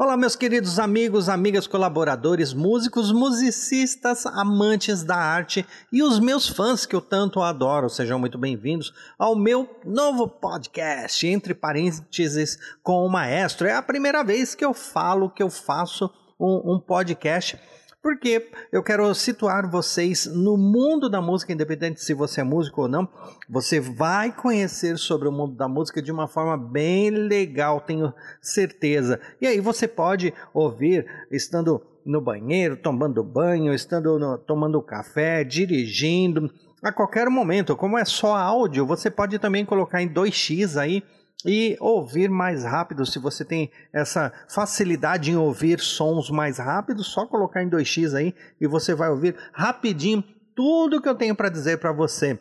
Olá, meus queridos amigos, amigas, colaboradores, músicos, musicistas, amantes da arte e os meus fãs que eu tanto adoro. Sejam muito bem-vindos ao meu novo podcast, entre parênteses, com o maestro. É a primeira vez que eu falo que eu faço um, um podcast porque eu quero situar vocês no mundo da música, independente se você é músico ou não. Você vai conhecer sobre o mundo da música de uma forma bem legal, tenho certeza. E aí você pode ouvir estando no banheiro, tomando banho, estando no, tomando café, dirigindo, a qualquer momento. Como é só áudio, você pode também colocar em 2x aí e ouvir mais rápido. Se você tem essa facilidade em ouvir sons mais rápidos, só colocar em 2x aí e você vai ouvir rapidinho tudo que eu tenho para dizer para você.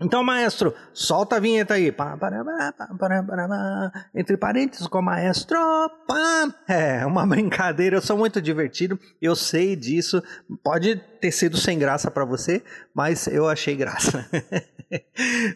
Então, maestro, solta a vinheta aí. Entre parênteses com o maestro. É uma brincadeira, eu sou muito divertido, eu sei disso. Pode ter sido sem graça para você, mas eu achei graça.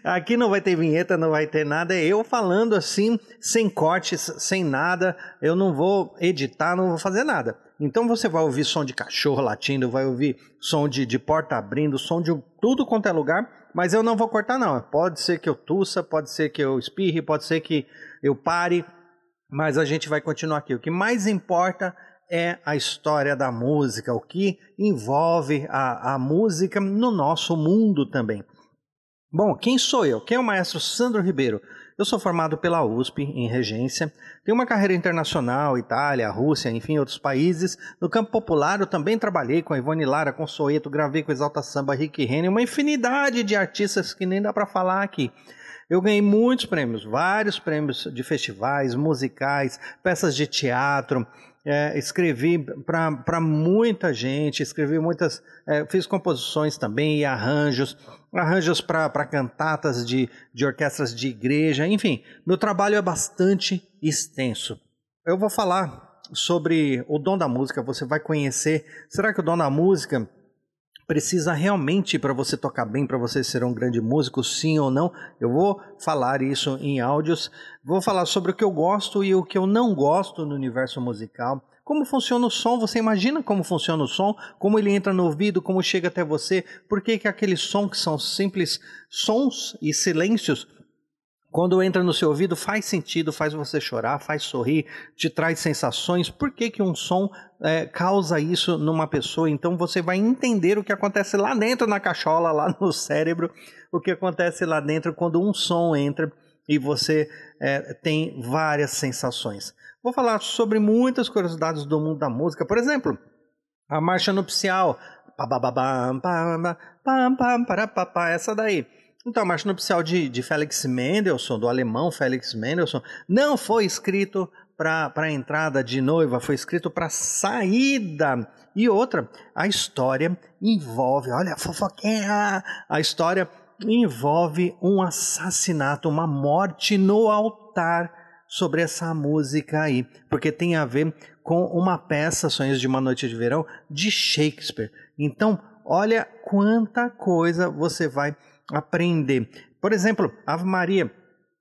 Aqui não vai ter vinheta, não vai ter nada. É eu falando assim, sem cortes, sem nada. Eu não vou editar, não vou fazer nada. Então você vai ouvir som de cachorro latindo, vai ouvir som de, de porta abrindo, som de tudo quanto é lugar mas eu não vou cortar, não. Pode ser que eu tussa, pode ser que eu espirre, pode ser que eu pare, mas a gente vai continuar aqui. O que mais importa é a história da música, o que envolve a, a música no nosso mundo também. Bom, quem sou eu? Quem é o maestro Sandro Ribeiro? Eu sou formado pela USP em regência, tenho uma carreira internacional, Itália, Rússia, enfim, outros países. No campo popular, eu também trabalhei com a Ivone Lara, com Soeto, gravei com Exalta Samba, Rick Renner, uma infinidade de artistas que nem dá para falar aqui. Eu ganhei muitos prêmios, vários prêmios de festivais, musicais, peças de teatro, é, escrevi para muita gente, escrevi muitas, é, fiz composições também e arranjos, arranjos para cantatas de, de orquestras de igreja, enfim, meu trabalho é bastante extenso. Eu vou falar sobre o dom da música, você vai conhecer. Será que o dom da música precisa realmente para você tocar bem, para você ser um grande músico, sim ou não? Eu vou falar isso em áudios. Vou falar sobre o que eu gosto e o que eu não gosto no universo musical. Como funciona o som? Você imagina como funciona o som? Como ele entra no ouvido? Como chega até você? Por que, que aqueles sons que são simples sons e silêncios quando entra no seu ouvido, faz sentido, faz você chorar, faz sorrir, te traz sensações. Por que, que um som é, causa isso numa pessoa? Então você vai entender o que acontece lá dentro na cachola, lá no cérebro, o que acontece lá dentro quando um som entra e você é, tem várias sensações. Vou falar sobre muitas curiosidades do mundo da música. Por exemplo, a marcha nupcial. Essa daí então, a marcha nupcial de, de Felix Mendelssohn, do alemão Felix Mendelssohn, não foi escrito para a entrada de noiva, foi escrito para saída. E outra, a história envolve, olha, fofoquinha, a história envolve um assassinato, uma morte no altar sobre essa música aí, porque tem a ver com uma peça Sonhos de uma Noite de Verão de Shakespeare. Então, olha quanta coisa você vai aprender. Por exemplo, Ave Maria.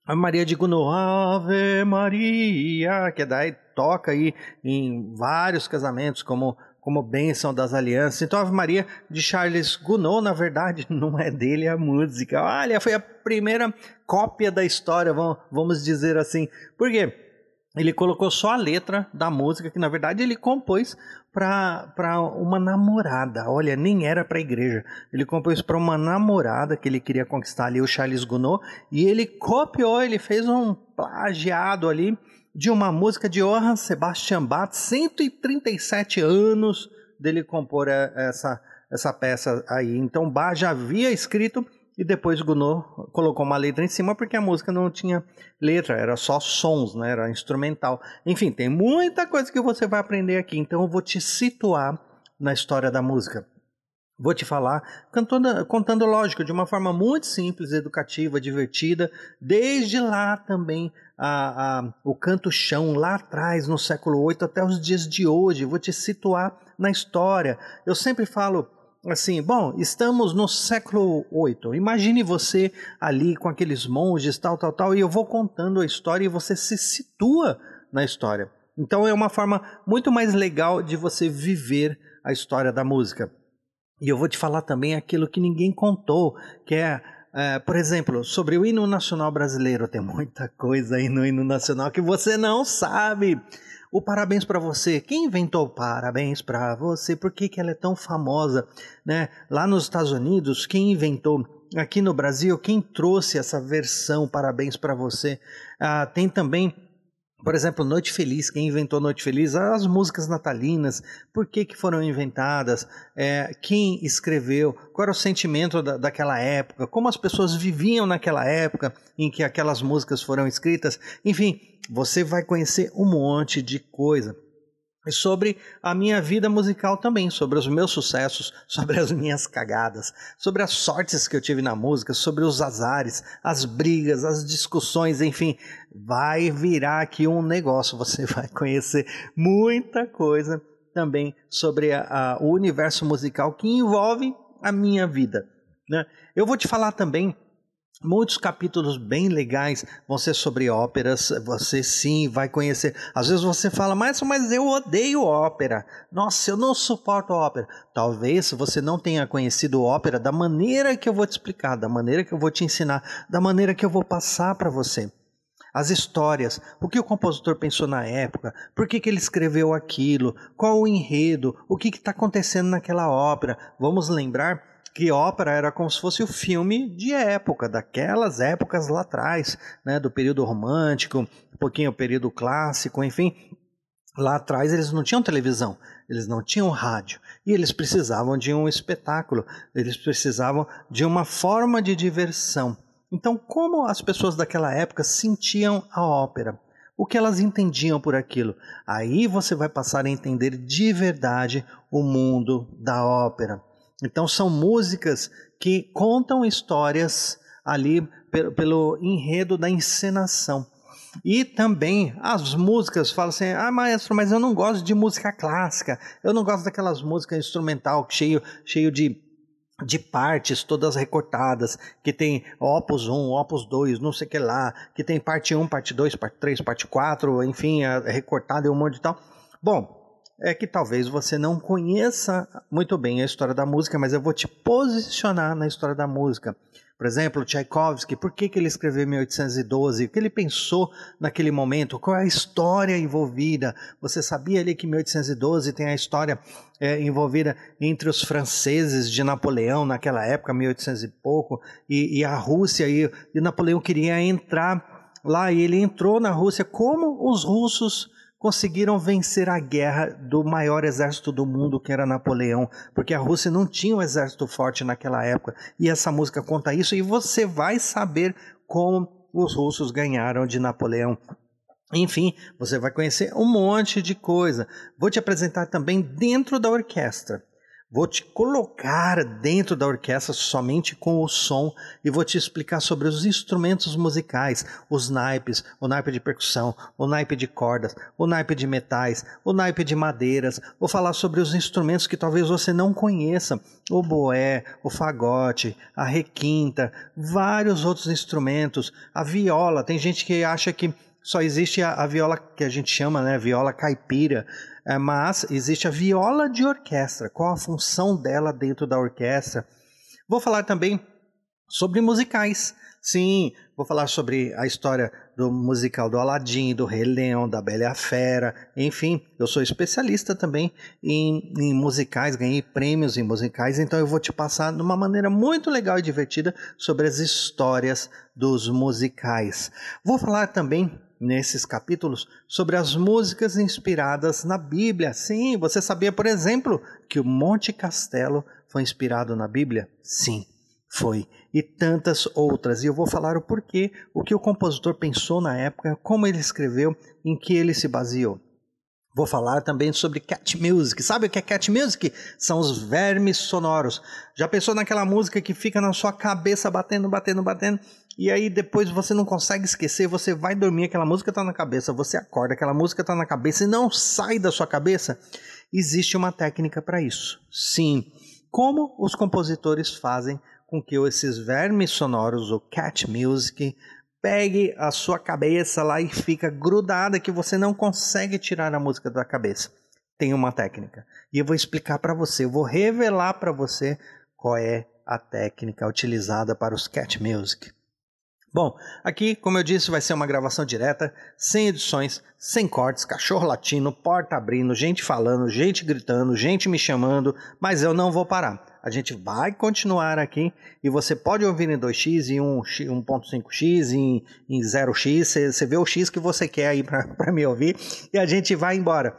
Ave Maria de Gounod, Ave Maria, que daí toca aí em vários casamentos como como bênção das alianças. Então, Ave Maria de Charles Gounod, na verdade, não é dele a música. Olha, foi a primeira cópia da história, vamos dizer assim. Por quê? Ele colocou só a letra da música, que na verdade ele compôs para uma namorada. Olha, nem era para a igreja. Ele compôs para uma namorada que ele queria conquistar ali, o Charles Gounod, e ele copiou, ele fez um plagiado ali de uma música de Johann Sebastian Bach, 137 anos dele compor é, essa, essa peça aí. Então Bach já havia escrito e depois Gounod colocou uma letra em cima porque a música não tinha letra, era só sons, né? era instrumental. Enfim, tem muita coisa que você vai aprender aqui, então eu vou te situar na história da música. Vou te falar, contando, contando lógico, de uma forma muito simples, educativa, divertida, desde lá também a, a, o canto chão, lá atrás, no século VIII, até os dias de hoje. Vou te situar na história. Eu sempre falo assim, bom, estamos no século VIII. Imagine você ali com aqueles monges, tal, tal, tal, e eu vou contando a história e você se situa na história. Então é uma forma muito mais legal de você viver a história da música. E eu vou te falar também aquilo que ninguém contou, que é, é, por exemplo, sobre o hino nacional brasileiro. Tem muita coisa aí no hino nacional que você não sabe. O parabéns para você. Quem inventou parabéns para você? Por que, que ela é tão famosa? Né? Lá nos Estados Unidos, quem inventou? Aqui no Brasil, quem trouxe essa versão parabéns para você? Ah, tem também por exemplo, Noite Feliz, quem inventou Noite Feliz? As músicas natalinas, por que, que foram inventadas? É, quem escreveu? Qual era o sentimento da, daquela época? Como as pessoas viviam naquela época em que aquelas músicas foram escritas? Enfim, você vai conhecer um monte de coisa sobre a minha vida musical também, sobre os meus sucessos, sobre as minhas cagadas, sobre as sortes que eu tive na música, sobre os azares, as brigas, as discussões, enfim, vai virar aqui um negócio. Você vai conhecer muita coisa também sobre a, a, o universo musical que envolve a minha vida. Né? Eu vou te falar também Muitos capítulos bem legais vão ser sobre óperas. Você sim vai conhecer. Às vezes você fala, mas, mas eu odeio ópera. Nossa, eu não suporto ópera. Talvez você não tenha conhecido ópera da maneira que eu vou te explicar, da maneira que eu vou te ensinar, da maneira que eu vou passar para você. As histórias, o que o compositor pensou na época, por que, que ele escreveu aquilo, qual o enredo, o que está acontecendo naquela ópera. Vamos lembrar que ópera era como se fosse o filme de época, daquelas épocas lá atrás, né, do período romântico, um pouquinho o período clássico, enfim. Lá atrás eles não tinham televisão, eles não tinham rádio e eles precisavam de um espetáculo, eles precisavam de uma forma de diversão. Então, como as pessoas daquela época sentiam a ópera? O que elas entendiam por aquilo? Aí você vai passar a entender de verdade o mundo da ópera. Então são músicas que contam histórias ali pelo, pelo enredo da encenação. E também as músicas falam assim: ah, maestro, mas eu não gosto de música clássica, eu não gosto daquelas músicas instrumental cheio, cheio de, de partes todas recortadas, que tem opus 1, opus 2, não sei o que lá, que tem parte 1, parte 2, parte 3, parte 4, enfim, recortada e um monte de tal. Bom, é que talvez você não conheça muito bem a história da música, mas eu vou te posicionar na história da música. Por exemplo, Tchaikovsky, por que, que ele escreveu 1812? O que ele pensou naquele momento? Qual é a história envolvida? Você sabia ali que 1812 tem a história é, envolvida entre os franceses de Napoleão naquela época, 1800 e pouco, e, e a Rússia, e, e Napoleão queria entrar lá, e ele entrou na Rússia como os russos conseguiram vencer a guerra do maior exército do mundo, que era Napoleão, porque a Rússia não tinha um exército forte naquela época. E essa música conta isso, e você vai saber como os russos ganharam de Napoleão. Enfim, você vai conhecer um monte de coisa. Vou te apresentar também dentro da orquestra. Vou te colocar dentro da orquestra somente com o som e vou te explicar sobre os instrumentos musicais, os naipes, o naipe de percussão, o naipe de cordas, o naipe de metais, o naipe de madeiras. Vou falar sobre os instrumentos que talvez você não conheça, o boé, o fagote, a requinta, vários outros instrumentos, a viola. Tem gente que acha que só existe a, a, viola que a gente chama, né, viola caipira, é, mas existe a viola de orquestra. Qual a função dela dentro da orquestra? Vou falar também sobre musicais. Sim, vou falar sobre a história do musical do Aladim, do Rei Leão, da Bela e a Fera, enfim, eu sou especialista também em, em, musicais, ganhei prêmios em musicais, então eu vou te passar de uma maneira muito legal e divertida sobre as histórias dos musicais. Vou falar também nesses capítulos sobre as músicas inspiradas na Bíblia. Sim, você sabia, por exemplo, que o Monte Castelo foi inspirado na Bíblia? Sim, foi. E tantas outras. E eu vou falar o porquê, o que o compositor pensou na época, como ele escreveu, em que ele se baseou. Vou falar também sobre cat music. Sabe o que é cat music? São os vermes sonoros. Já pensou naquela música que fica na sua cabeça batendo, batendo, batendo? E aí depois você não consegue esquecer, você vai dormir, aquela música está na cabeça, você acorda, aquela música está na cabeça e não sai da sua cabeça? Existe uma técnica para isso. Sim. Como os compositores fazem com que esses vermes sonoros, o cat music, pegue a sua cabeça lá e fica grudada que você não consegue tirar a música da cabeça. Tem uma técnica. E eu vou explicar para você, eu vou revelar para você qual é a técnica utilizada para os cat music. Bom, aqui, como eu disse, vai ser uma gravação direta, sem edições, sem cortes, cachorro latino, porta abrindo, gente falando, gente gritando, gente me chamando, mas eu não vou parar. A gente vai continuar aqui e você pode ouvir em 2x, em 1.5x, em, em 0x, você vê o x que você quer aí para me ouvir e a gente vai embora.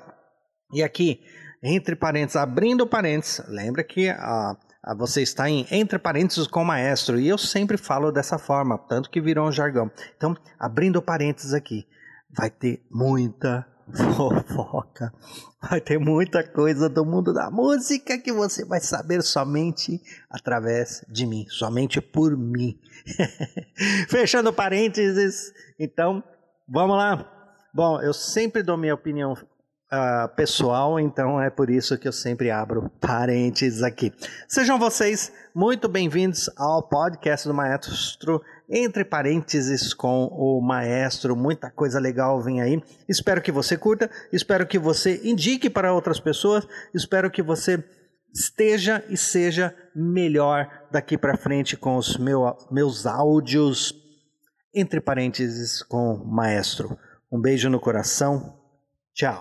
E aqui, entre parênteses, abrindo parênteses, lembra que a ah, você está em entre parênteses com o maestro, e eu sempre falo dessa forma, tanto que virou um jargão. Então, abrindo parênteses aqui, vai ter muita fofoca, vai ter muita coisa do mundo da música que você vai saber somente através de mim, somente por mim. Fechando parênteses, então, vamos lá. Bom, eu sempre dou minha opinião uh, pessoal, então é por isso que eu sempre abro parênteses aqui. Sejam vocês muito bem-vindos ao podcast do Maestro, entre parênteses com o Maestro, muita coisa legal vem aí. Espero que você curta, espero que você indique para outras pessoas, espero que você esteja e seja melhor daqui para frente com os meu, meus áudios, entre parênteses com o Maestro. Um beijo no coração, tchau.